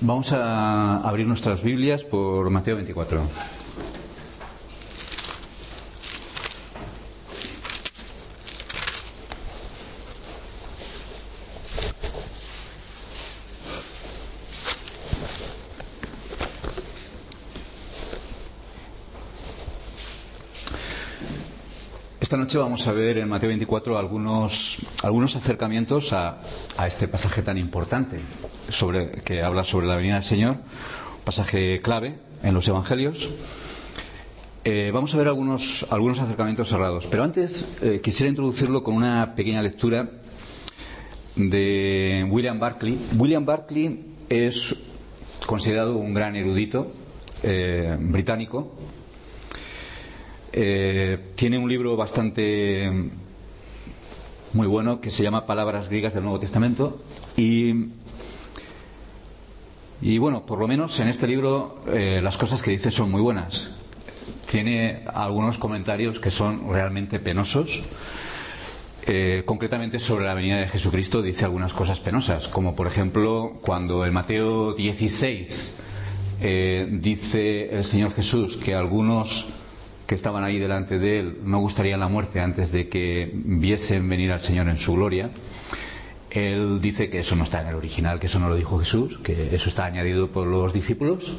Vamos a abrir nuestras Biblias por Mateo 24. Esta noche vamos a ver en Mateo 24 algunos, algunos acercamientos a, a este pasaje tan importante sobre, que habla sobre la venida del Señor, pasaje clave en los Evangelios. Eh, vamos a ver algunos, algunos acercamientos cerrados, pero antes eh, quisiera introducirlo con una pequeña lectura de William Barclay. William Barclay es considerado un gran erudito eh, británico, eh, tiene un libro bastante muy bueno que se llama Palabras griegas del Nuevo Testamento y, y bueno, por lo menos en este libro eh, las cosas que dice son muy buenas. Tiene algunos comentarios que son realmente penosos. Eh, concretamente sobre la venida de Jesucristo dice algunas cosas penosas, como por ejemplo cuando en Mateo 16 eh, dice el Señor Jesús que algunos que estaban ahí delante de él no gustarían la muerte antes de que viesen venir al Señor en su gloria. Él dice que eso no está en el original, que eso no lo dijo Jesús, que eso está añadido por los discípulos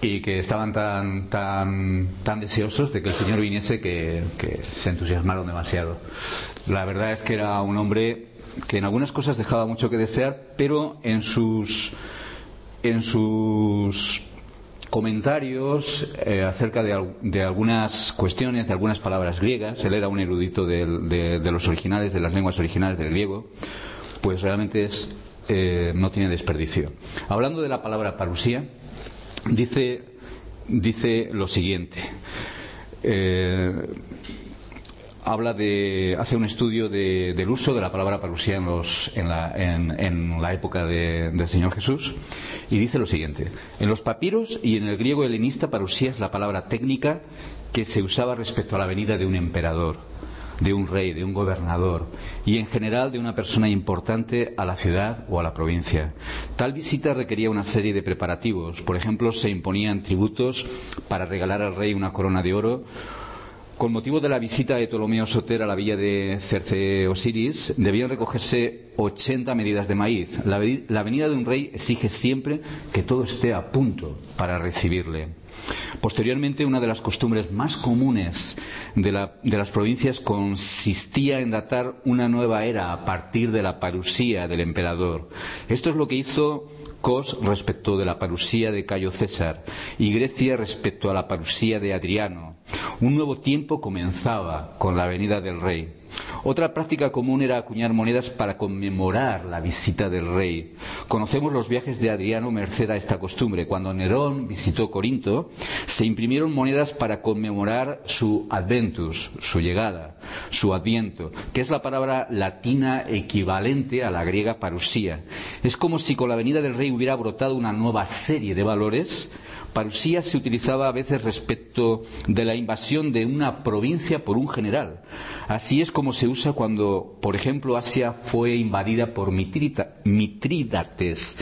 y que estaban tan, tan, tan deseosos de que el Señor viniese que, que se entusiasmaron demasiado. La verdad es que era un hombre que en algunas cosas dejaba mucho que desear, pero en sus, en sus comentarios eh, acerca de, de, algunas cuestiones, de algunas palabras griegas. Él era un erudito de, de, de los originales, de las lenguas originales del griego. Pues realmente es, eh, no tiene desperdicio. Hablando de la palabra parusía, dice, dice lo siguiente. Eh, habla de, hace un estudio de, del uso de la palabra parusía en, los, en, la, época de, del Señor Jesús y dice lo siguiente. En los papiros y en el griego helenista parusía es la palabra técnica que se usaba respecto a la venida de un emperador, de un rey, de un gobernador y en general de una persona importante a la ciudad o a la provincia. Tal visita requería una serie de preparativos. Por ejemplo, se imponían tributos para regalar al rey una corona de oro con motivo de la visita de Ptolomeo Soter a la villa de Cerce Osiris, debían recogerse 80 medidas de maíz. La, la, venida de un rey exige siempre que todo esté a punto para recibirle. Posteriormente, una de las costumbres más comunes de, la, de las provincias consistía en datar una nueva era a partir de la parusía del emperador. Esto es lo que hizo Cos respecto de la parusía de Cayo César y Grecia respecto a la parusía de Adriano. Un nuevo tiempo comenzaba con la venida del rey. Otra práctica común era acuñar monedas para conmemorar la visita del rey. Conocemos los viajes de Adriano merced a esta costumbre. Cuando Nerón visitó Corinto, se imprimieron monedas para conmemorar su adventus, su llegada, su adviento, que es la palabra latina equivalente a la griega parusía. Es como si con la venida del rey hubiera brotado una nueva serie de valores Parusía se utilizaba a veces respecto de la invasión de una provincia por un general. Así es como se usa cuando, por ejemplo, Asia fue invadida por Mitrídates.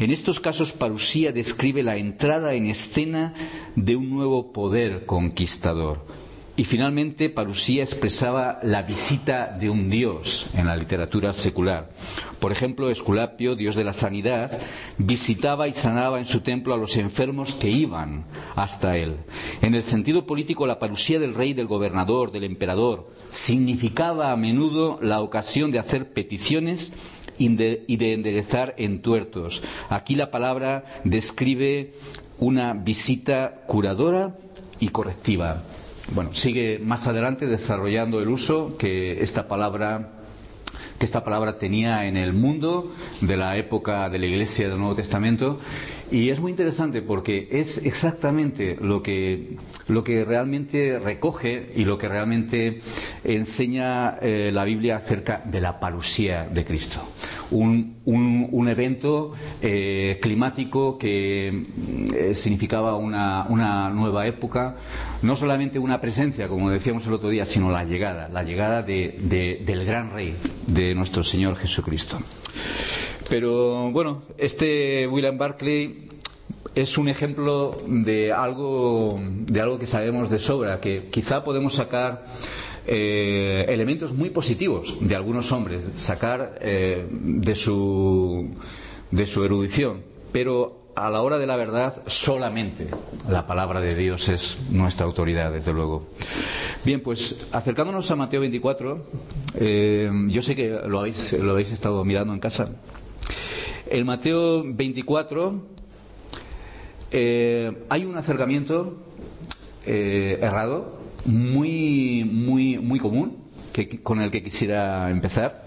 En estos casos, Parusía describe la entrada en escena de un nuevo poder conquistador. Y finalmente, Parusía expresaba la visita de un dios en la literatura secular. Por ejemplo, Esculapio, dios de la sanidad, visitaba y sanaba en su templo a los enfermos que iban hasta él. En el sentido político, la parusía del rey, del gobernador, del emperador, significaba a menudo la ocasión de hacer peticiones y de enderezar entuertos. Aquí la palabra describe una visita curadora y correctiva. Bueno, sigue más adelante desarrollando el uso que esta palabra que esta palabra tenía en el mundo de la época de la Iglesia del Nuevo Testamento. Y es muy interesante porque es exactamente lo que, lo que realmente recoge y lo que realmente enseña eh, la Biblia acerca de la parusía de Cristo. Un, un, evento eh, climático que eh, significaba una, una, nueva época, no solamente una presencia, como decíamos el otro día, sino la llegada, la llegada de, del gran rey, de nuestro Señor Jesucristo. Pero bueno, este William Barclay es un ejemplo de algo, de algo que sabemos de sobra, que quizá podemos sacar eh, elementos muy positivos de algunos hombres, sacar eh, de, su, de su erudición, pero a la hora de la verdad solamente la palabra de Dios es nuestra autoridad, desde luego. Bien, pues acercándonos a Mateo 24, eh, yo sé que lo habéis, lo habéis estado mirando en casa. En Mateo 24 eh, hay un acercamiento eh, errado muy, muy, muy común que, con el que quisiera empezar.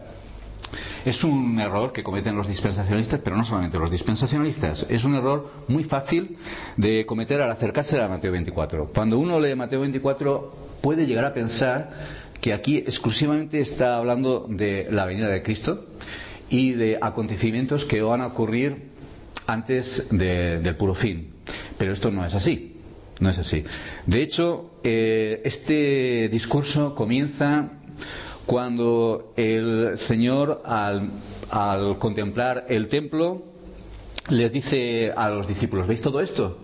Es un error que cometen los dispensacionalistas, pero no solamente los dispensacionalistas. Es un error muy fácil de cometer al acercarse a Mateo 24. Cuando uno lee Mateo 24 puede llegar a pensar que aquí exclusivamente está hablando de la venida de Cristo y de acontecimientos que van a ocurrir antes del puro fin. Pero esto no es así. No es así. De hecho, eh, este discurso comienza cuando el Señor, al, al contemplar el templo, les dice a los discípulos, ¿veis todo esto?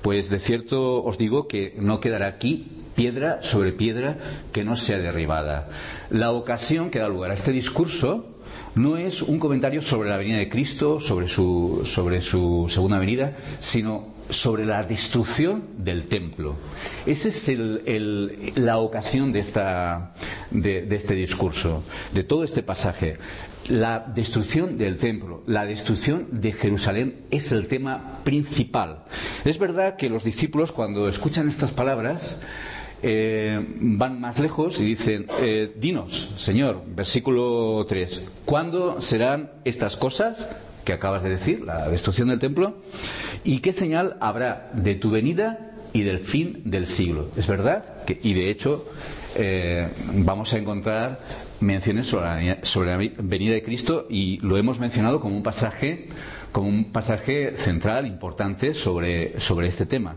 Pues de cierto os digo que no quedará aquí piedra sobre piedra que no sea derribada. La ocasión que da lugar a este discurso no es un comentario sobre la venida de Cristo, sobre su, sobre su segunda venida, sino sobre la destrucción del templo. Esa es la ocasión de, esta, de este discurso, de todo este pasaje. La destrucción del templo, la destrucción de Jerusalén es el tema principal. Es verdad que los discípulos cuando escuchan estas palabras eh, van más lejos y dicen, eh, dinos, Señor, versículo 3, ¿cuándo serán estas cosas que acabas de decir, la destrucción del templo? ¿Y qué señal habrá de tu venida y del fin del siglo? Es verdad que, y de hecho, eh, vamos a encontrar menciones sobre la, sobre la venida de Cristo y lo hemos mencionado como un pasaje como un pasaje central importante sobre, sobre este tema.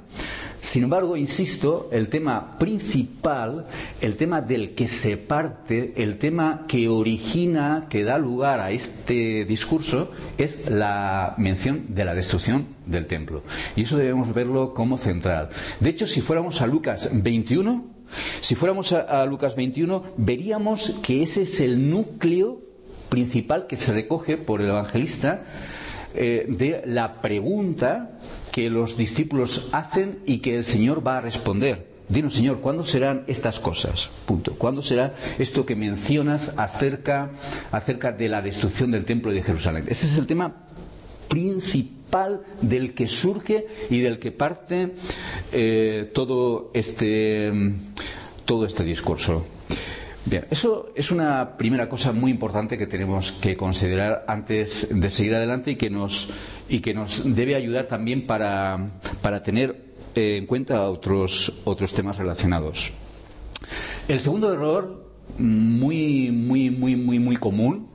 Sin embargo, insisto, el tema principal, el tema del que se parte, el tema que origina, que da lugar a este discurso, es la mención de la destrucción del templo. Y eso debemos verlo como central. De hecho, si fuéramos a Lucas 21, si fuéramos a, a Lucas 21, veríamos que ese es el núcleo principal que se recoge por el evangelista eh, de la pregunta que los discípulos hacen y que el Señor va a responder. Dinos, Señor, ¿cuándo serán estas cosas? Punto. ¿Cuándo será esto que mencionas acerca, acerca de la destrucción del templo de Jerusalén? Ese es el tema principal del que surge y del que parte eh, todo, este, todo este discurso. Bien, eso es una primera cosa muy importante que tenemos que considerar antes de seguir adelante y que nos, y que nos debe ayudar también para, para tener eh, en cuenta otros, otros temas relacionados. El segundo error, muy, muy, muy, muy, muy común,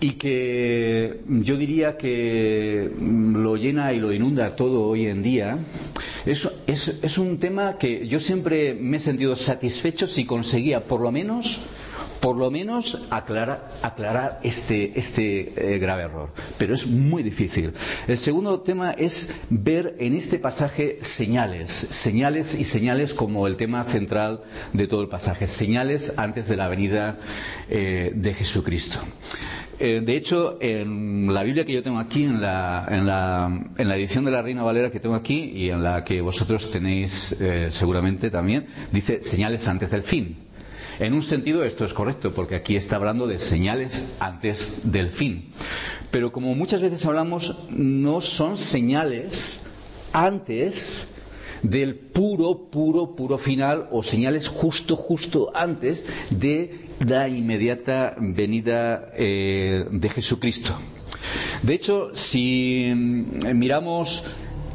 y que yo diría que lo llena y lo inunda todo hoy en día, es, es, un tema que yo siempre me he sentido satisfecho si conseguía por lo menos por lo menos aclarar, aclarar este, este eh, grave error. Pero es muy difícil. El segundo tema es ver en este pasaje señales, señales y señales como el tema central de todo el pasaje, señales antes de la venida eh, de Jesucristo. Eh, de hecho, en la Biblia que yo tengo aquí, en la, en, la, en la, edición de la Reina Valera que tengo aquí y en la que vosotros tenéis eh, seguramente también, dice señales antes del fin. En un sentido esto es correcto, porque aquí está hablando de señales antes del fin. Pero como muchas veces hablamos, no son señales antes del puro, puro, puro final o señales justo, justo antes de la inmediata venida eh, de Jesucristo. De hecho, si mm, miramos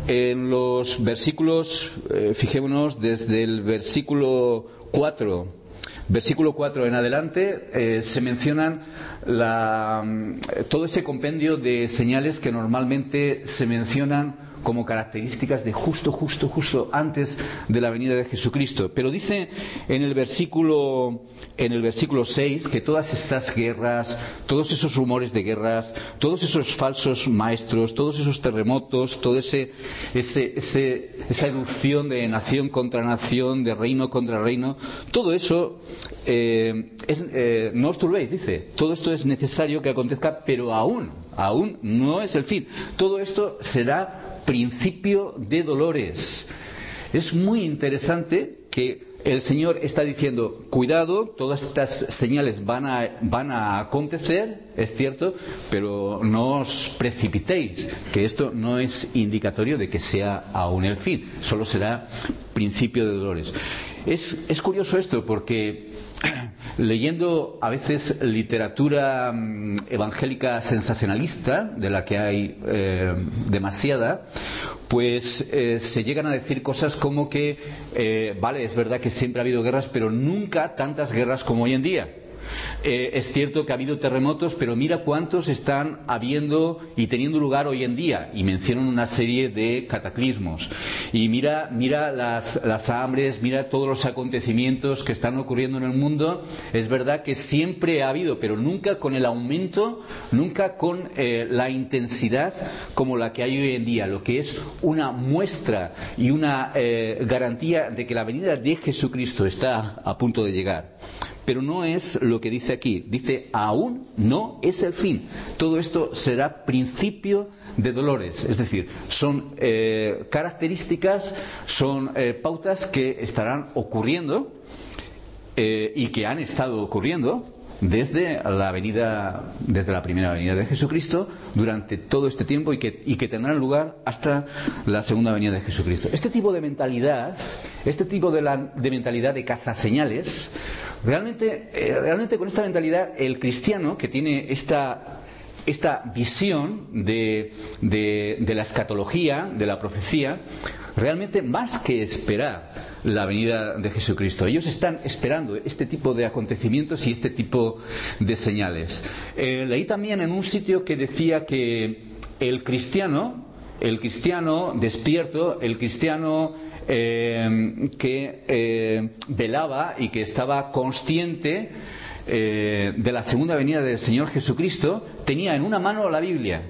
en los versículos, eh, fijémonos desde el versículo 4 versículo 4 en adelante eh, se mencionan mm, todo ese compendio de señales que normalmente se mencionan como características de justo, justo, justo antes de la venida de Jesucristo. Pero dice en el versículo, en el versículo 6 que todas estas guerras, todos esos rumores de guerras, todos esos falsos maestros, todos esos terremotos, toda ese, esa erupción de nación contra nación, de reino contra reino, todo eso eh, eh, no os turbéis, dice, todo esto es necesario que acontezca, pero aún, aún no es el fin. Todo esto será principio de dolores. Es muy interesante que el Señor está diciendo, cuidado, todas estas señales van a, van a acontecer, es cierto, pero no os precipitéis, que esto no es indicatorio de que sea aún el fin, solo será principio de dolores. Es, es curioso esto porque leyendo a veces literatura mm, evangélica sensacionalista, de la que hay eh, demasiada, pues eh, se llegan a decir cosas como que, eh, vale, es verdad que siempre ha habido guerras, pero nunca tantas guerras como hoy en día. Eh, es cierto que ha habido terremotos, pero mira cuántos están habiendo y teniendo lugar hoy en día. Y mencionan una serie de cataclismos. Y mira, mira las, las hambres, mira todos los acontecimientos que están ocurriendo en el mundo. Es verdad que siempre ha habido, pero nunca con el aumento, nunca con eh, la intensidad como la que hay hoy en día, lo que es una muestra y una eh, garantía de que la venida de Jesucristo está a punto de llegar. Pero no es lo que dice aquí. Dice, aún no es el fin. Todo esto será principio de dolores. Es decir, son eh, características, son eh, pautas que estarán ocurriendo eh, y que han estado ocurriendo desde la venida, desde la primera venida de Jesucristo durante todo este tiempo y que, y que tendrán lugar hasta la segunda venida de Jesucristo. Este tipo de mentalidad, este tipo de, la, de mentalidad de cazaseñales, realmente, eh, realmente con esta mentalidad el cristiano que tiene esta esta visión de, de, la escatología, de la profecía, realmente más que esperar la venida de Jesucristo. Ellos están esperando este tipo de acontecimientos y este tipo de señales. Eh, leí también en un sitio que decía que el cristiano, el cristiano despierto, el cristiano eh, que eh, velaba y que estaba consciente de la segunda venida del Señor Jesucristo, tenía en una mano la Biblia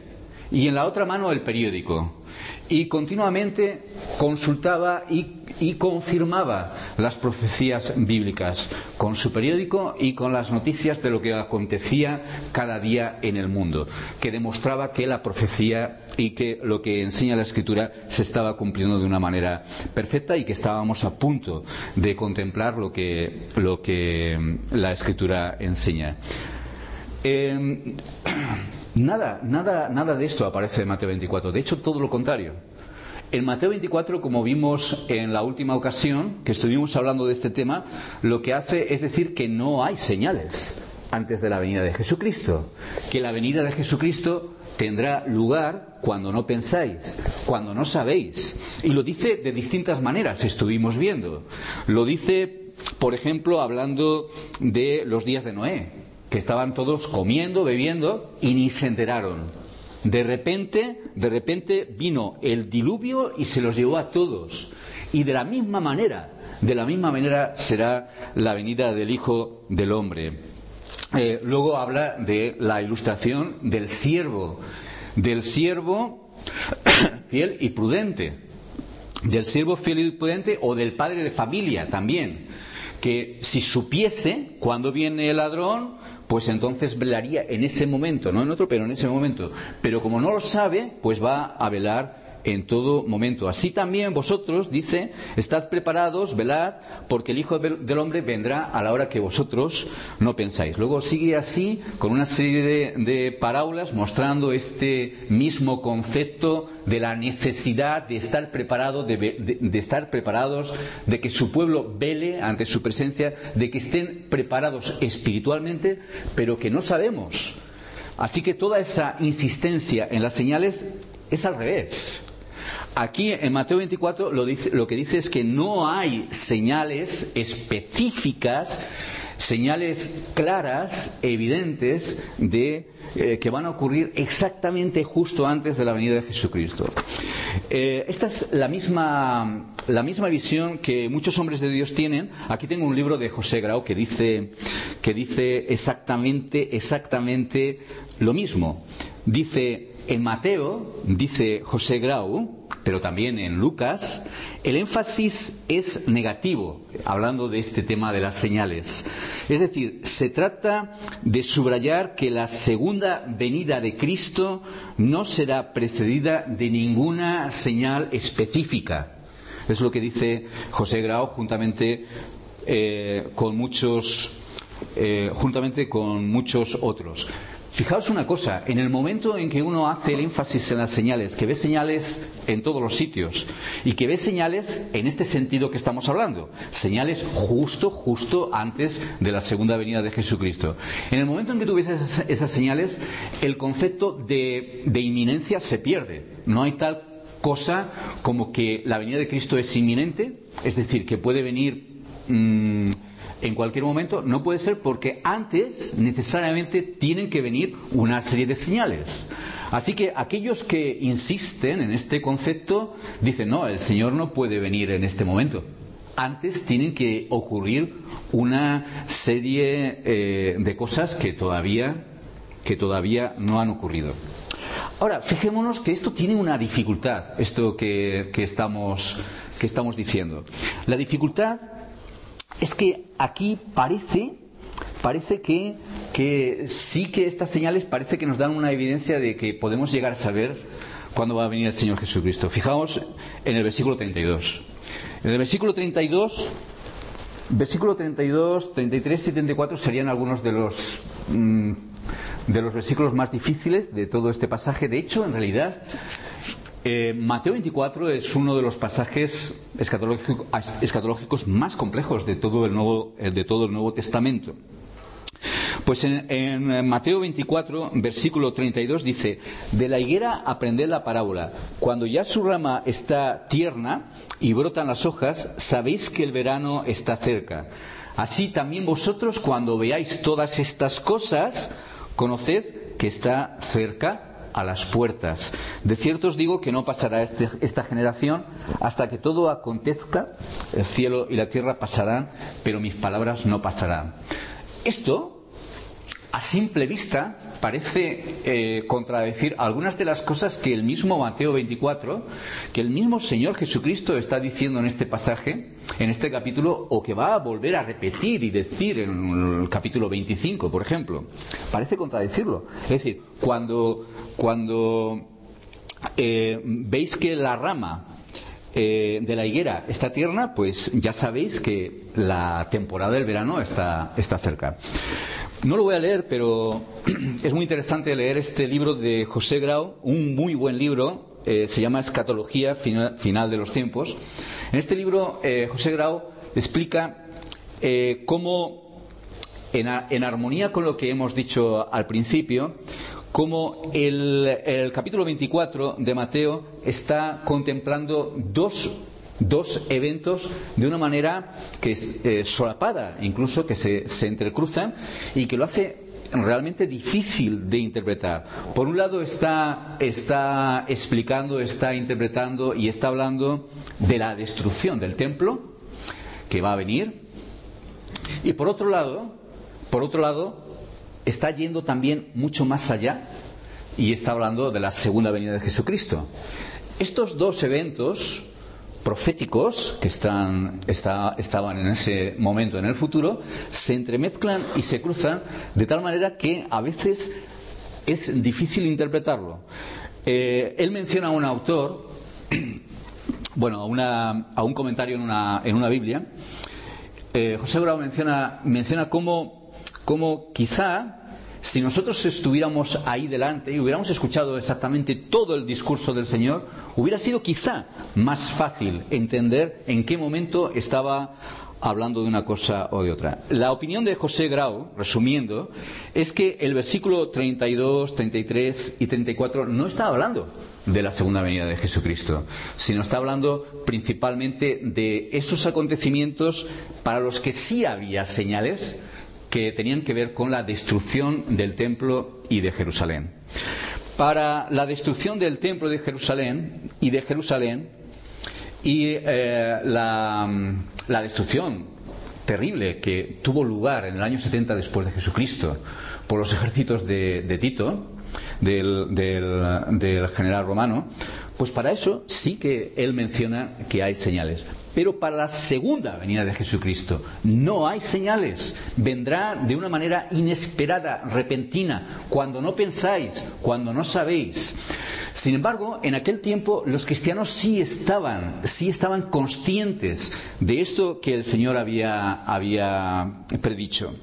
y en la otra mano el periódico y continuamente consultaba y, confirmaba las profecías bíblicas con su periódico y con las noticias de lo que acontecía cada día en el mundo, que demostraba que la profecía y que lo que enseña la escritura se estaba cumpliendo de una manera perfecta y que estábamos a punto de contemplar lo que, lo que la escritura enseña. Em, Nada, nada, nada de esto aparece en Mateo 24. De hecho, todo lo contrario. En Mateo 24, como vimos en la última ocasión que estuvimos hablando de este tema, lo que hace es decir que no hay señales antes de la venida de Jesucristo. Que la venida de Jesucristo tendrá lugar cuando no pensáis, cuando no sabéis. Y lo dice de distintas maneras, estuvimos viendo. Lo dice, por ejemplo, hablando de los días de Noé que estaban todos comiendo, bebiendo y ni se enteraron. De repente, de repente vino el diluvio y se los llevó a todos. Y de la misma manera, de la misma manera será la venida del Hijo del Hombre. Eh, luego habla de la ilustración del siervo, del siervo fiel y prudente, del siervo fiel y prudente o del padre de familia también, que si supiese cuándo viene el ladrón, pues entonces velaría en ese momento, no en otro, pero en ese momento. Pero como no lo sabe, pues va a velar en todo momento. Así también vosotros, dice, estad preparados, velad, porque el Hijo del Hombre vendrá a la hora que vosotros no pensáis. Luego sigue así con una serie de, parábolas mostrando este mismo concepto de la necesidad de estar preparado, de, estar preparados, de que su pueblo vele ante su presencia, de que estén preparados espiritualmente, pero que no sabemos. Así que toda esa insistencia en las señales es al revés. Aquí en Mateo 24 lo, lo que dice es que no hay señales específicas señales claras, evidentes, de eh, que van a ocurrir exactamente justo antes de la venida de Jesucristo. Eh, esta es la misma, la misma visión que muchos hombres de Dios tienen. Aquí tengo un libro de José Grau que dice, que dice exactamente, exactamente lo mismo. Dice, en Mateo, dice José Grau, pero también en Lucas, el énfasis es negativo, hablando de este tema de las señales. Es decir, se trata de subrayar que la segunda venida de Cristo no será precedida de ninguna señal específica. Es lo que dice José Grau juntamente eh, con muchos eh, juntamente con muchos otros. Fijaos una cosa, en el momento en que uno hace el énfasis en las señales, que ve señales en todos los sitios y que ve señales en este sentido que estamos hablando, señales justo, justo antes de la segunda venida de Jesucristo. En el momento en que tú ves esas, señales, el concepto de, inminencia se pierde. No hay tal cosa como que la venida de Cristo es inminente, es decir, que puede venir. Mm, en cualquier momento, no puede ser porque antes necesariamente tienen que venir una serie de señales. Así que aquellos que insisten en este concepto dicen, no, el Señor no puede venir en este momento. Antes tienen que ocurrir una serie eh, de cosas que todavía, que todavía no han ocurrido. Ahora, fijémonos que esto tiene una dificultad, esto que, que, estamos, que estamos diciendo. La dificultad es que aquí parece, parece que, sí que estas señales parece que nos dan una evidencia de que podemos llegar a saber cuándo va a venir el Señor Jesucristo. Fijaos en el versículo 32. En el versículo 32, versículo 32, 33 y 34 serían algunos de los mm, de los versículos más difíciles de todo este pasaje. De hecho, en realidad, eh, Mateo 24 es uno de los pasajes escatológicos más complejos de todo el Nuevo, eh, de todo el Nuevo Testamento. Pues en, Mateo 24, versículo 32 dice, de la higuera aprended la parábola. Cuando ya su rama está tierna y brotan las hojas, sabéis que el verano está cerca. Así también vosotros cuando veáis todas estas cosas, conoced que está cerca a las puertas. De cierto os digo que no pasará este, esta generación hasta que todo acontezca, el cielo y la tierra pasarán, pero mis palabras no pasarán. Esto a simple vista parece eh, contradecir algunas de las cosas que el mismo Mateo 24, que el mismo Señor Jesucristo está diciendo en este pasaje, en este capítulo, o que va a volver a repetir y decir en el capítulo 25, por ejemplo. Parece contradecirlo. Es decir, cuando, cuando eh, veis que la rama eh, de la higuera está tierna, pues ya sabéis que la temporada del verano está, está cerca. No lo voy a leer, pero es muy interesante leer este libro de José Grau, un muy buen libro, eh, se llama Escatología final, de los tiempos. En este libro, eh, José Grau explica eh, cómo, en, armonía con lo que hemos dicho al principio, cómo el, el capítulo 24 de Mateo está contemplando dos dos eventos de una manera que es eh, solapada, incluso que se, se entrecruzan y que lo hace realmente difícil de interpretar. Por un lado está, está explicando, está interpretando y está hablando de la destrucción del templo que va a venir. Y por otro lado, por otro lado, está yendo también mucho más allá y está hablando de la segunda venida de Jesucristo. Estos dos eventos proféticos que están, estaban en ese momento en el futuro se entremezclan y se cruzan de tal manera que a veces es difícil interpretarlo. Eh, él menciona a un autor bueno, a, una, a un comentario en una, en una Biblia, eh, José Bravo menciona, menciona cómo, cómo quizá si nosotros estuviéramos ahí delante y hubiéramos escuchado exactamente todo el discurso del Señor, hubiera sido quizá más fácil entender en qué momento estaba hablando de una cosa o de otra. La opinión de José Grau, resumiendo, es que el versículo 32, 33 y 34 no está hablando de la segunda venida de Jesucristo, sino está hablando principalmente de esos acontecimientos para los que sí había señales que tenían que ver con la destrucción del templo y de Jerusalén. Para la destrucción del templo de Jerusalén y de Jerusalén y eh, la, destrucción terrible que tuvo lugar en el año 70 después de Jesucristo por los ejércitos de, Tito, del general romano, pues para eso sí que él menciona que hay señales. Pero para la segunda venida de Jesucristo no hay señales. Vendrá de una manera inesperada, repentina, cuando no pensáis, cuando no sabéis. Sin embargo, en aquel tiempo los cristianos sí estaban, sí estaban conscientes de esto que el Señor había, había predicho.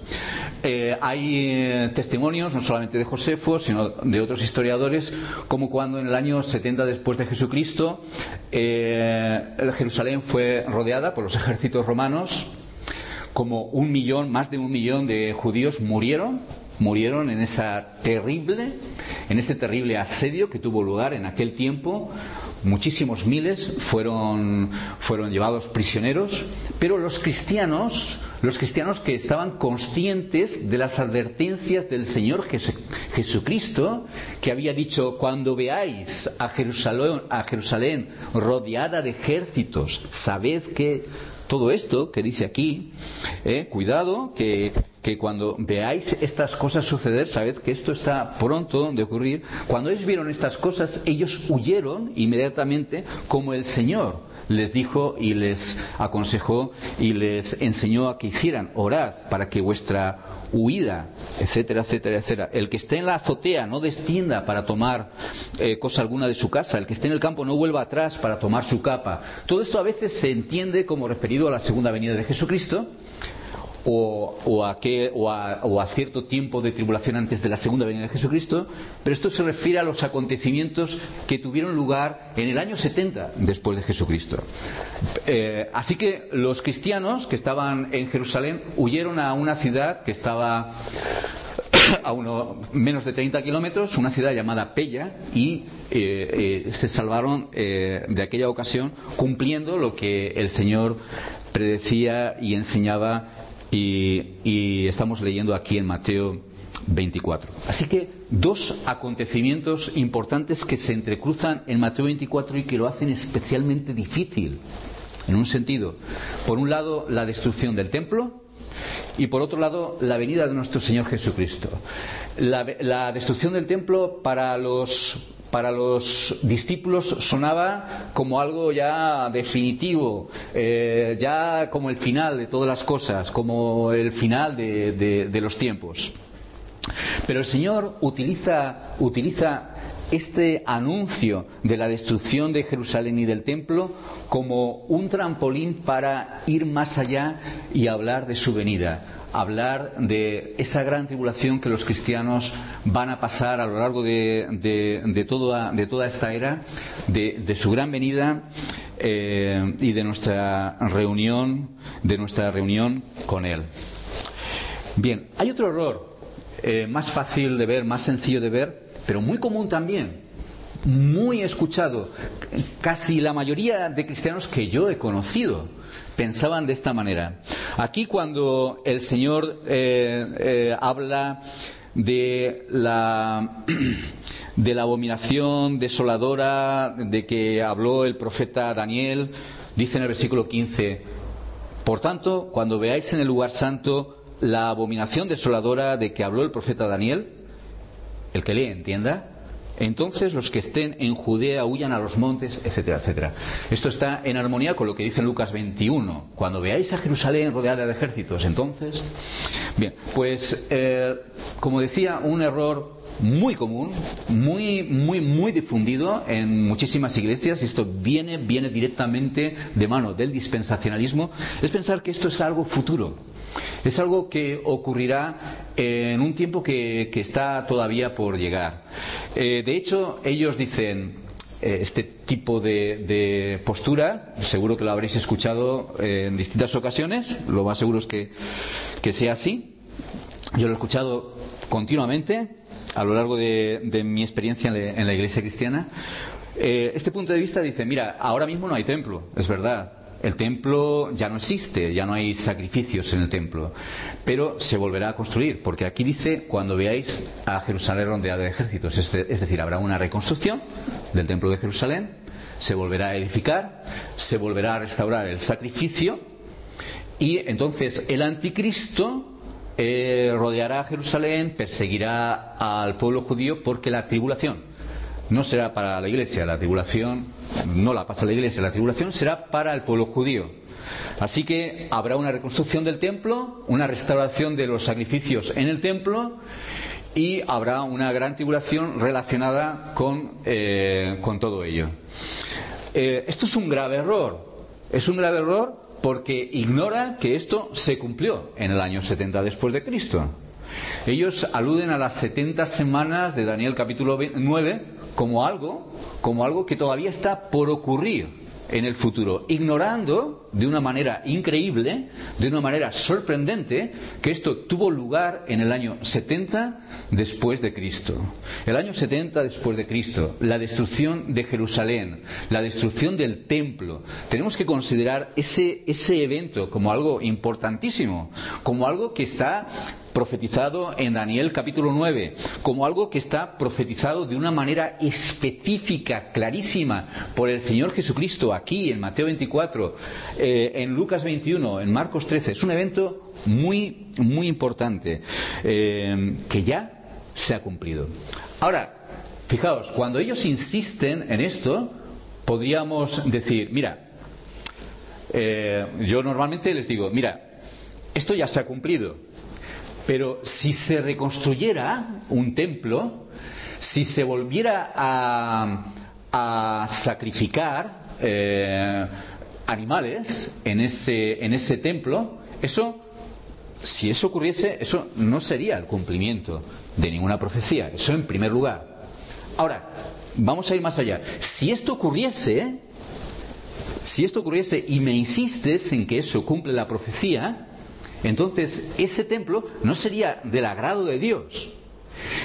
Eh, hay eh, testimonios, no solamente de Josefo, sino de otros historiadores, como cuando en el año 70 después de Jesucristo, eh, Jerusalén fue rodeada por los ejércitos romanos, como un millón, más de un millón de judíos murieron murieron en esa terrible, en ese terrible asedio que tuvo lugar en aquel tiempo. Muchísimos miles fueron, fueron llevados prisioneros, pero los cristianos, los cristianos que estaban conscientes de las advertencias del Señor Jesucristo, que había dicho, cuando veáis a a Jerusalén rodeada de ejércitos, sabed que todo esto que dice aquí, eh, cuidado, que que cuando veáis estas cosas suceder, sabed que esto está pronto de ocurrir. Cuando ellos vieron estas cosas, ellos huyeron inmediatamente como el Señor les dijo y les aconsejó y les enseñó a que hicieran, orad para que vuestra huida, etcétera, etcétera, etcétera. El que esté en la azotea no descienda para tomar eh, cosa alguna de su casa, el que esté en el campo no vuelva atrás para tomar su capa. Todo esto a veces se entiende como referido a la segunda venida de Jesucristo, o, a o, a, cierto tiempo de tribulación antes de la segunda venida de Jesucristo, pero esto se refiere a los acontecimientos que tuvieron lugar en el año 70 después de Jesucristo. Eh, así que los cristianos que estaban en Jerusalén huyeron a una ciudad que estaba a uno, menos de 30 kilómetros, una ciudad llamada Pella, y eh, eh, se salvaron de aquella ocasión cumpliendo lo que el Señor predecía y enseñaba y, estamos leyendo aquí en Mateo 24. Así que dos acontecimientos importantes que se entrecruzan en Mateo 24 y que lo hacen especialmente difícil, en un sentido. Por un lado, la destrucción del templo y por otro lado, la venida de nuestro Señor Jesucristo. la destrucción del templo para los para los discípulos sonaba como algo ya definitivo, eh, ya como el final de todas las cosas, como el final de, los tiempos. Pero el Señor utiliza, utiliza este anuncio de la destrucción de Jerusalén y del templo como un trampolín para ir más allá y hablar de su venida hablar de esa gran tribulación que los cristianos van a pasar a lo largo de, toda, esta era, de, su gran venida eh, y de nuestra reunión, de nuestra reunión con Él. Bien, hay otro error eh, más fácil de ver, más sencillo de ver, pero muy común también, muy escuchado. Casi la mayoría de cristianos que yo he conocido pensaban de esta manera. Aquí cuando el Señor eh, eh, habla de la, de la abominación desoladora de que habló el profeta Daniel, dice en el versículo 15, por tanto, cuando veáis en el lugar santo la abominación desoladora de que habló el profeta Daniel, el que lee entienda, entonces los que estén en Judea huyan a los montes, etcétera, etcétera. Esto está en armonía con lo que dice Lucas 21. Cuando veáis a Jerusalén rodeada de ejércitos, entonces. Bien, pues, eh, como decía, un error muy común, muy, muy, muy difundido en muchísimas iglesias, y esto viene, viene directamente de mano del dispensacionalismo, es pensar que esto es algo futuro. Es algo que ocurrirá en un tiempo que, está todavía por llegar. Eh, de hecho, ellos dicen, eh, este tipo de, postura, seguro que lo habréis escuchado en distintas ocasiones, lo más seguro es que, sea así. Yo lo he escuchado continuamente a lo largo de, mi experiencia en la, iglesia cristiana. Eh, este punto de vista dice, mira, ahora mismo no hay templo, es verdad, el templo ya no existe, ya no hay sacrificios en el templo, pero se volverá a construir, porque aquí dice cuando veáis a Jerusalén rodeada de ejércitos, es, decir, habrá una reconstrucción del templo de Jerusalén, se volverá a edificar, se volverá a restaurar el sacrificio y entonces el anticristo eh, rodeará a Jerusalén, perseguirá al pueblo judío porque la tribulación no será para la iglesia, la tribulación no la pasa la iglesia, la tribulación será para el pueblo judío. Así que habrá una reconstrucción del templo, una restauración de los sacrificios en el templo y habrá una gran tribulación relacionada con, eh, todo ello. Eh, esto es un grave error. Es un grave error porque ignora que esto se cumplió en el año 70 después de Cristo. Ellos aluden a las 70 semanas de Daniel capítulo 9 como algo, como algo que todavía está por ocurrir en el futuro, ignorando de una manera increíble, de una manera sorprendente, que esto tuvo lugar en el año 70 después de Cristo. El año 70 después de Cristo, la destrucción de Jerusalén, la destrucción del templo. Tenemos que considerar ese, ese evento como algo importantísimo, como algo que está profetizado en Daniel capítulo 9, como algo que está profetizado de una manera específica, clarísima, por el Señor Jesucristo aquí en Mateo 24, eh, en Lucas 21, en Marcos 13. Es un evento muy, muy importante eh, que ya se ha cumplido. Ahora, fijaos, cuando ellos insisten en esto, podríamos decir, mira, eh, yo normalmente les digo, mira, esto ya se ha cumplido. Pero si se reconstruyera un templo, si se volviera a, sacrificar eh, animales en ese, en ese templo, eso, si eso ocurriese, eso no sería el cumplimiento de ninguna profecía. Eso en primer lugar. Ahora, vamos a ir más allá. Si esto ocurriese, si esto ocurriese y me insistes en que eso cumple la profecía, entonces, ese templo no sería del agrado de Dios,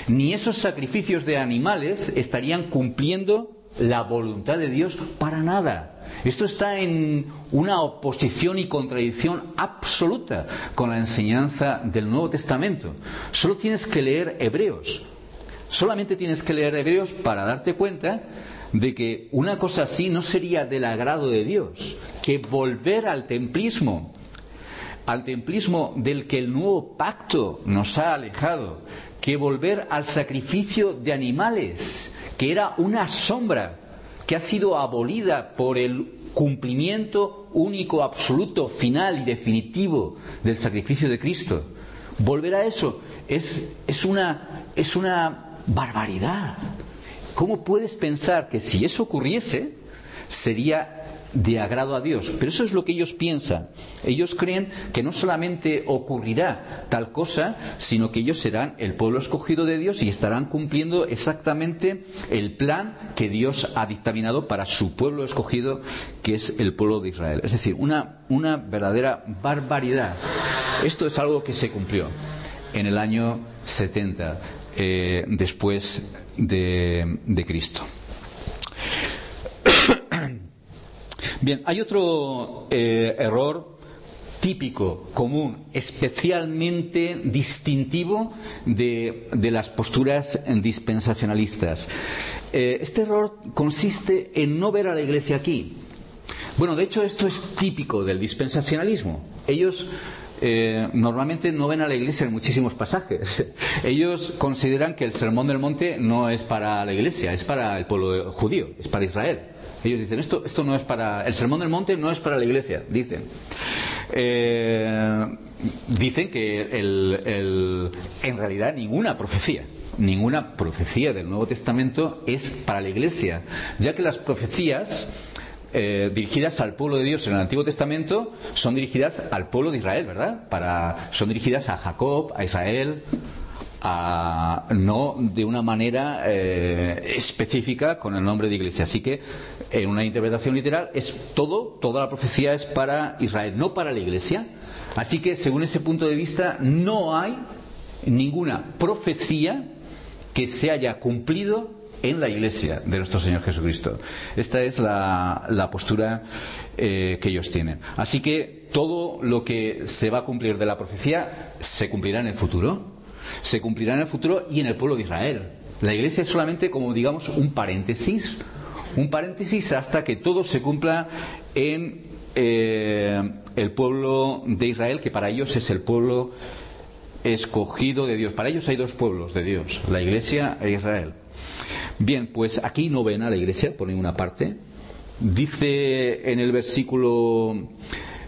ni esos sacrificios de animales estarían cumpliendo la voluntad de Dios para nada. Esto está en una oposición y contradicción absoluta con la enseñanza del Nuevo Testamento. Solo tienes que leer Hebreos. Solamente tienes que leer Hebreos para darte cuenta de que una cosa así no sería del agrado de Dios, que volver al templismo al templismo del que el nuevo pacto nos ha alejado, que volver al sacrificio de animales, que era una sombra que ha sido abolida por el cumplimiento único, absoluto, final y definitivo del sacrificio de Cristo. Volver a eso es, es, una, es una barbaridad. ¿Cómo puedes pensar que si eso ocurriese sería de agrado a Dios. Pero eso es lo que ellos piensan. Ellos creen que no solamente ocurrirá tal cosa, sino que ellos serán el pueblo escogido de Dios y estarán cumpliendo exactamente el plan que Dios ha dictaminado para su pueblo escogido, que es el pueblo de Israel. Es decir, una, una verdadera barbaridad. Esto es algo que se cumplió en el año 70 eh, después de, de Cristo. Bien, hay otro eh, error típico, común, especialmente distintivo de, las posturas dispensacionalistas. Eh, este error consiste en no ver a la Iglesia aquí. Bueno, de hecho esto es típico del dispensacionalismo. Ellos eh, normalmente no ven a la Iglesia en muchísimos pasajes. Ellos consideran que el Sermón del Monte no es para la Iglesia, es para el pueblo judío, es para Israel. Ellos dicen, esto, esto no es para, el sermón del monte no es para la iglesia, dicen. Eh, dicen que en realidad ninguna profecía, ninguna profecía del Nuevo Testamento es para la Iglesia, ya que las profecías eh, dirigidas al pueblo de Dios en el Antiguo Testamento son dirigidas al pueblo de Israel, ¿verdad? Para, son dirigidas a Jacob, a Israel, no de una manera eh, específica con el nombre de iglesia. Así que, en una interpretación literal, es todo, toda la profecía es para Israel, no para la iglesia. Así que, según ese punto de vista, no hay ninguna profecía que se haya cumplido en la iglesia de nuestro Señor Jesucristo. Esta es la, postura eh, que ellos tienen. Así que todo lo que se va a cumplir de la profecía se cumplirá en el futuro se cumplirá en el futuro y en el pueblo de Israel. La iglesia es solamente, como digamos, un paréntesis, un paréntesis hasta que todo se cumpla en eh, el pueblo de Israel, que para ellos es el pueblo escogido de Dios. Para ellos hay dos pueblos de Dios, la iglesia e Israel. Bien, pues aquí no ven a la iglesia por ninguna parte. Dice en el versículo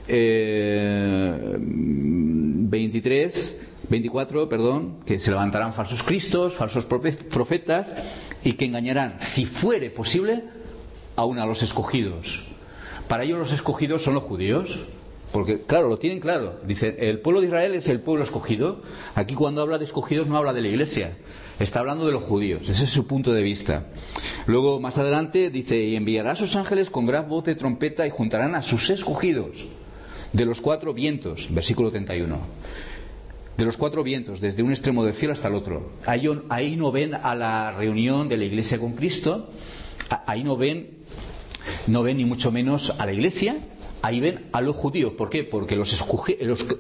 23, eh, 24, perdón, que se levantarán falsos cristos, falsos profetas y que engañarán, si fuere posible, aún a los escogidos. Para ellos los escogidos son los judíos, porque claro, lo tienen claro. Dice, el pueblo de Israel es el pueblo escogido. Aquí cuando habla de escogidos no habla de la iglesia, está hablando de los judíos. Ese es su punto de vista. Luego, más adelante, dice, y enviará a sus ángeles con gran voz de trompeta y juntarán a sus escogidos de los cuatro vientos. Versículo 31 de los cuatro vientos, desde un extremo del cielo hasta el otro. Ahí, no ven a la reunión de la iglesia con Cristo, ahí no ven, no ven ni mucho menos a la iglesia, ahí ven a los judíos. ¿Por qué? Porque los,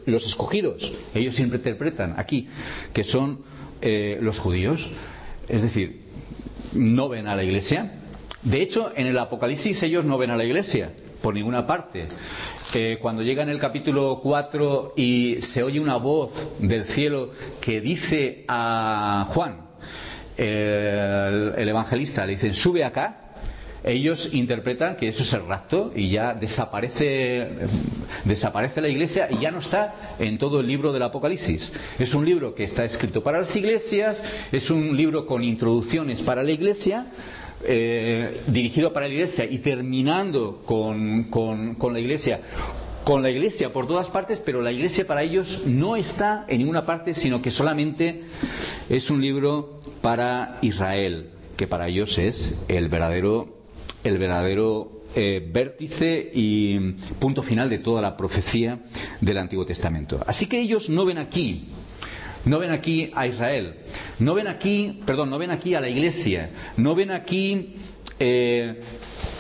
los, escogidos, ellos siempre interpretan aquí que son eh, los judíos. Es decir, no ven a la iglesia. De hecho, en el Apocalipsis ellos no ven a la iglesia por ninguna parte cuando llega en el capítulo 4 y se oye una voz del cielo que dice a Juan, el, evangelista, le dicen, sube acá, ellos interpretan que eso es el rapto y ya desaparece, desaparece la iglesia y ya no está en todo el libro del Apocalipsis. Es un libro que está escrito para las iglesias, es un libro con introducciones para la iglesia, eh, dirigido para la iglesia y terminando con, con, la iglesia con la iglesia por todas partes, pero la iglesia para ellos no está en ninguna parte, sino que solamente es un libro para Israel, que para ellos es el verdadero, el verdadero eh, vértice y punto final de toda la profecía del Antiguo Testamento. Así que ellos no ven aquí no ven aquí a Israel. No ven aquí, perdón, no ven aquí a la iglesia. No ven aquí eh,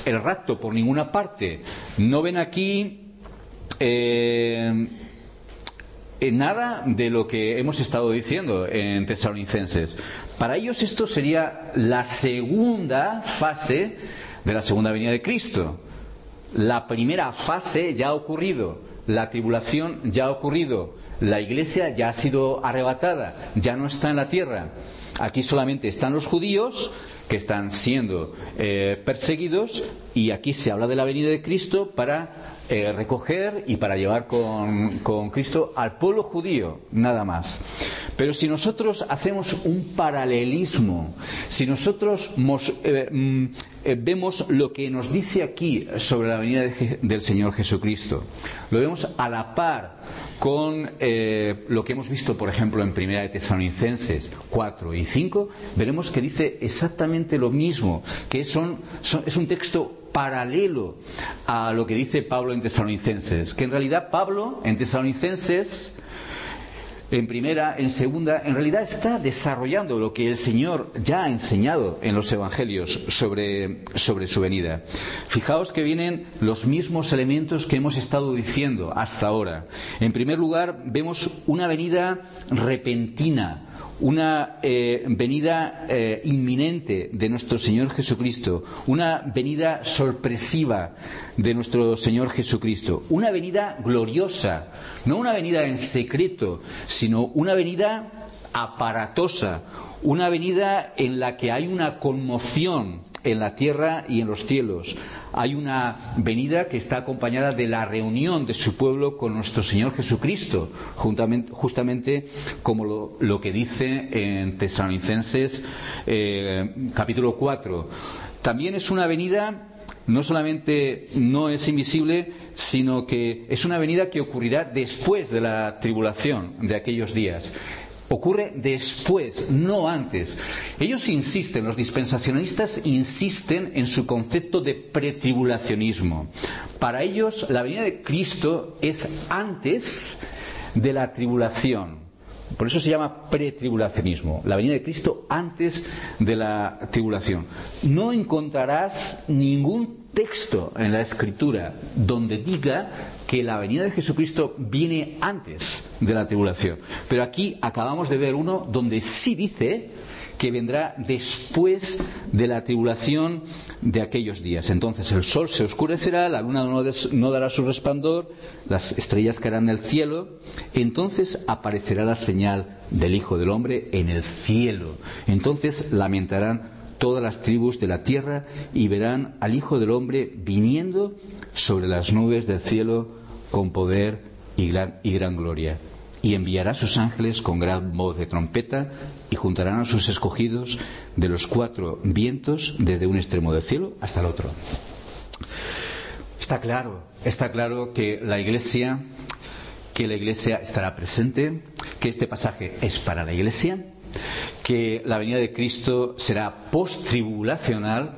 el rapto por ninguna parte. No ven aquí eh, nada de lo que hemos estado diciendo en Tesalonicenses. Para ellos esto sería la segunda fase de la segunda venida de Cristo. La primera fase ya ha ocurrido, la tribulación ya ha ocurrido, la iglesia ya ha sido arrebatada, ya no está en la tierra. Aquí solamente están los judíos que están siendo eh, perseguidos y aquí se habla de la venida de Cristo para eh, recoger y para llevar con, con, Cristo al pueblo judío, nada más. Pero si nosotros hacemos un paralelismo, si nosotros eh, mm, vemos lo que nos dice aquí sobre la venida del Señor Jesucristo, lo vemos a la par con lo que hemos visto, por ejemplo, en Primera de Tesalonicenses 4 y 5, veremos que dice exactamente lo mismo, que son, es un texto paralelo a lo que dice Pablo en Tesalonicenses, que en realidad Pablo en Tesalonicenses en primera, en segunda, en realidad está desarrollando lo que el Señor ya ha enseñado en los Evangelios sobre, sobre, su venida. Fijaos que vienen los mismos elementos que hemos estado diciendo hasta ahora. En primer lugar, vemos una venida repentina, una eh, venida eh, inminente de nuestro Señor Jesucristo, una venida sorpresiva de nuestro Señor Jesucristo, una venida gloriosa, no una venida en secreto, sino una venida aparatosa, una venida en la que hay una conmoción en la tierra y en los cielos. Hay una venida que está acompañada de la reunión de su pueblo con nuestro Señor Jesucristo, justamente como lo, que dice en Tesalonicenses eh, capítulo 4. También es una venida no solamente no es invisible, sino que es una venida que ocurrirá después de la tribulación de aquellos días. Ocurre después, no antes. Ellos insisten, los dispensacionalistas insisten en su concepto de pretribulacionismo. Para ellos, la venida de Cristo es antes de la tribulación. Por eso se llama pretribulacionismo, la venida de Cristo antes de la tribulación. No encontrarás ningún texto en la Escritura donde diga que la venida de Jesucristo viene antes de la tribulación. Pero aquí acabamos de ver uno donde sí dice que vendrá después de la tribulación de aquellos días. Entonces el sol se oscurecerá, la luna no, dará su resplandor, las estrellas caerán del cielo, entonces aparecerá la señal del Hijo del Hombre en el cielo. Entonces lamentarán todas las tribus de la tierra y verán al Hijo del Hombre viniendo sobre las nubes del cielo con poder y gran, gloria y enviará a sus ángeles con gran voz de trompeta y juntarán a sus escogidos de los cuatro vientos desde un extremo del cielo hasta el otro. Está claro, está claro que la iglesia, que la iglesia estará presente, que este pasaje es para la iglesia, que la venida de Cristo será post-tribulacional,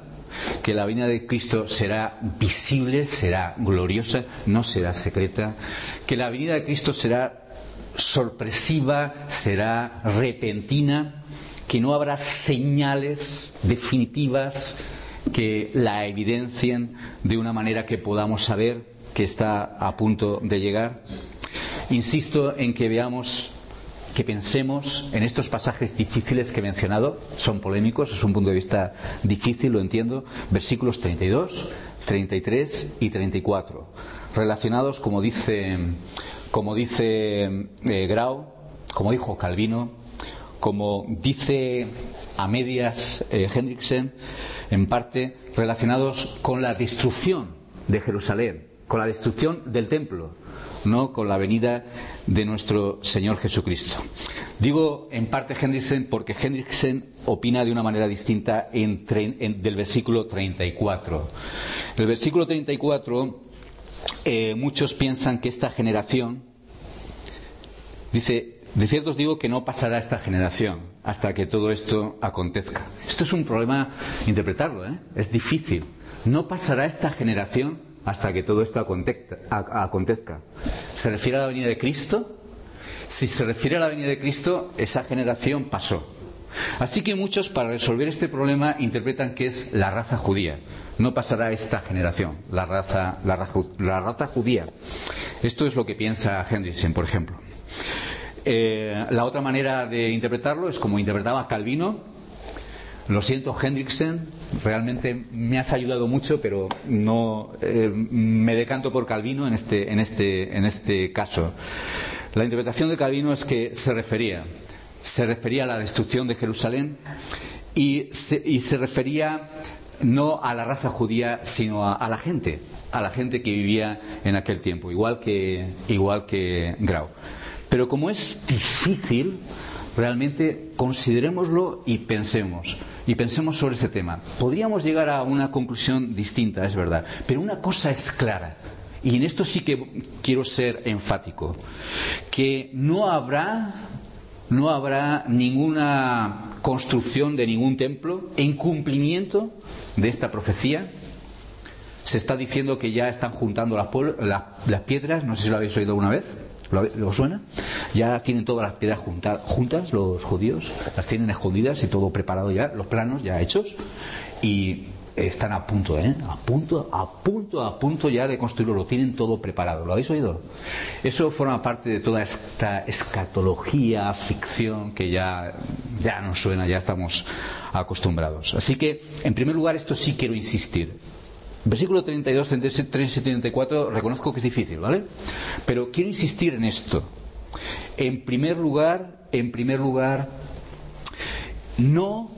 que la venida de Cristo será visible, será gloriosa, no será secreta, que la venida de Cristo será sorpresiva, será repentina, que no habrá señales definitivas que la evidencien de una manera que podamos saber que está a punto de llegar. Insisto en que veamos, que pensemos en estos pasajes difíciles que he mencionado, son polémicos, es un punto de vista difícil, lo entiendo, versículos 32, 33 y 34, relacionados, como dice como dice eh, Grau, como dijo Calvino, como dice a medias eh, Hendrickson, en parte relacionados con la destrucción de Jerusalén, con la destrucción del templo, no con la venida de nuestro Señor Jesucristo. Digo en parte Hendrickson porque Hendrickson opina de una manera distinta del versículo 34. El versículo 34 eh, muchos piensan que esta generación, dice, de cierto os digo que no pasará esta generación hasta que todo esto acontezca. Esto es un problema interpretarlo, ¿eh? es difícil. No pasará esta generación hasta que todo esto acontezca. ¿Se refiere a la venida de Cristo? Si se refiere a la venida de Cristo, esa generación pasó. Así que muchos, para resolver este problema, interpretan que es la raza judía. No pasará esta generación, la raza, la, raza judía. Esto es lo que piensa Hendrickson, por ejemplo. Eh, la otra manera de interpretarlo es como interpretaba Calvino. Lo siento, Hendrickson, realmente me has ayudado mucho, pero no eh, me decanto por Calvino en este, en, este, en este caso. La interpretación de Calvino es que se refería se refería a la destrucción de Jerusalén y se, refería no a la raza judía, sino a, la gente, a la gente que vivía en aquel tiempo, igual que, igual que Grau. Pero como es difícil, realmente considerémoslo y pensemos, y pensemos sobre este tema. Podríamos llegar a una conclusión distinta, es verdad, pero una cosa es clara, y en esto sí que quiero ser enfático, que no habrá no habrá ninguna construcción de ningún templo en cumplimiento de esta profecía. Se está diciendo que ya están juntando las, piedras, no sé si lo habéis oído alguna vez, ¿lo, suena? Ya tienen todas las piedras juntas los judíos, las tienen escondidas y todo preparado ya, los planos ya hechos. Y están a punto, ¿eh? A punto, a punto, a punto ya de construirlo, lo tienen todo preparado. ¿Lo habéis oído? Eso forma parte de toda esta escatología, ficción que ya, ya nos suena, ya estamos acostumbrados. Así que, en primer lugar, esto sí quiero insistir. Versículo 32, 33 y 34, reconozco que es difícil, ¿vale? Pero quiero insistir en esto. En primer lugar, en primer lugar, no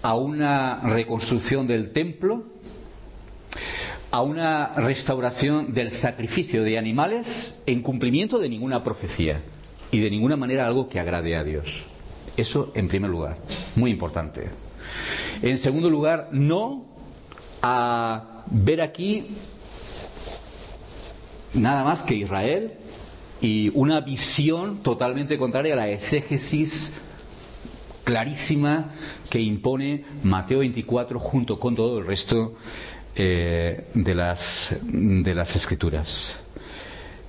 a una reconstrucción del templo, a una restauración del sacrificio de animales en cumplimiento de ninguna profecía y de ninguna manera algo que agrade a Dios. Eso en primer lugar, muy importante. En segundo lugar, no a ver aquí nada más que Israel y una visión totalmente contraria a la exégesis clarísima que impone Mateo 24 junto con todo el resto eh, de, las, de las escrituras.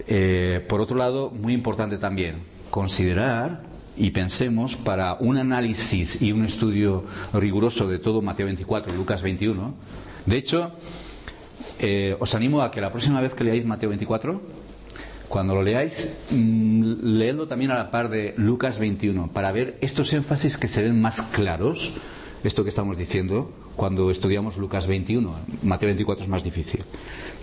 Eh, por otro lado, muy importante también considerar y pensemos para un análisis y un estudio riguroso de todo Mateo 24 y Lucas 21. De hecho, eh, os animo a que la próxima vez que leáis Mateo 24, cuando lo leáis, mm, leedlo también a la par de Lucas 21, para ver estos énfasis que se ven más claros, esto que estamos diciendo, cuando estudiamos Lucas 21. Mateo 24 es más difícil.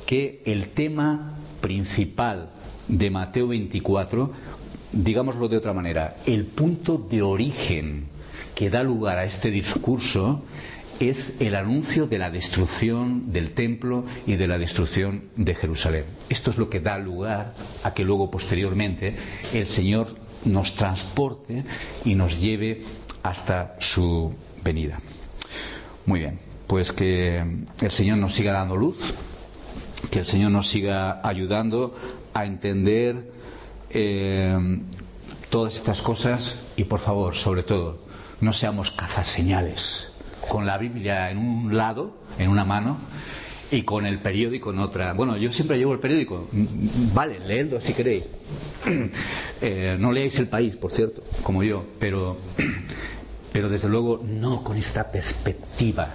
Que el tema principal de Mateo 24, digámoslo de otra manera, el punto de origen que da lugar a este discurso es el anuncio de la destrucción del templo y de la destrucción de Jerusalén. Esto es lo que da lugar a que luego posteriormente el Señor nos transporte y nos lleve hasta su venida. Muy bien, pues que el Señor nos siga dando luz, que el Señor nos siga ayudando a entender eh, todas estas cosas y por favor, sobre todo, no seamos cazaseñales con la Biblia en un lado, en una mano, y con el periódico en otra. Bueno, yo siempre llevo el periódico. Vale, leedlo si queréis. Eh, no leáis el país, por cierto, como yo, pero, pero desde luego no con esta perspectiva.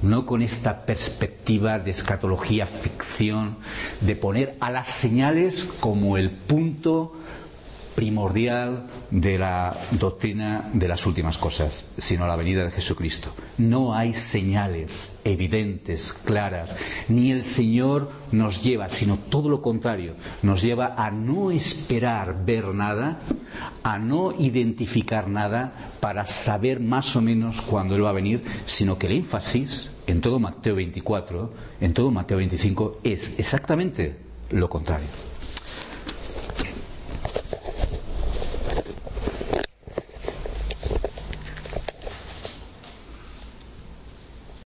No con esta perspectiva de escatología ficción, de poner a las señales como el punto primordial de la doctrina de las últimas cosas, sino la venida de Jesucristo. No hay señales evidentes, claras, ni el Señor nos lleva, sino todo lo contrario, nos lleva a no esperar ver nada, a no identificar nada para saber más o menos cuándo Él va a venir, sino que el énfasis en todo Mateo 24, en todo Mateo 25, es exactamente lo contrario.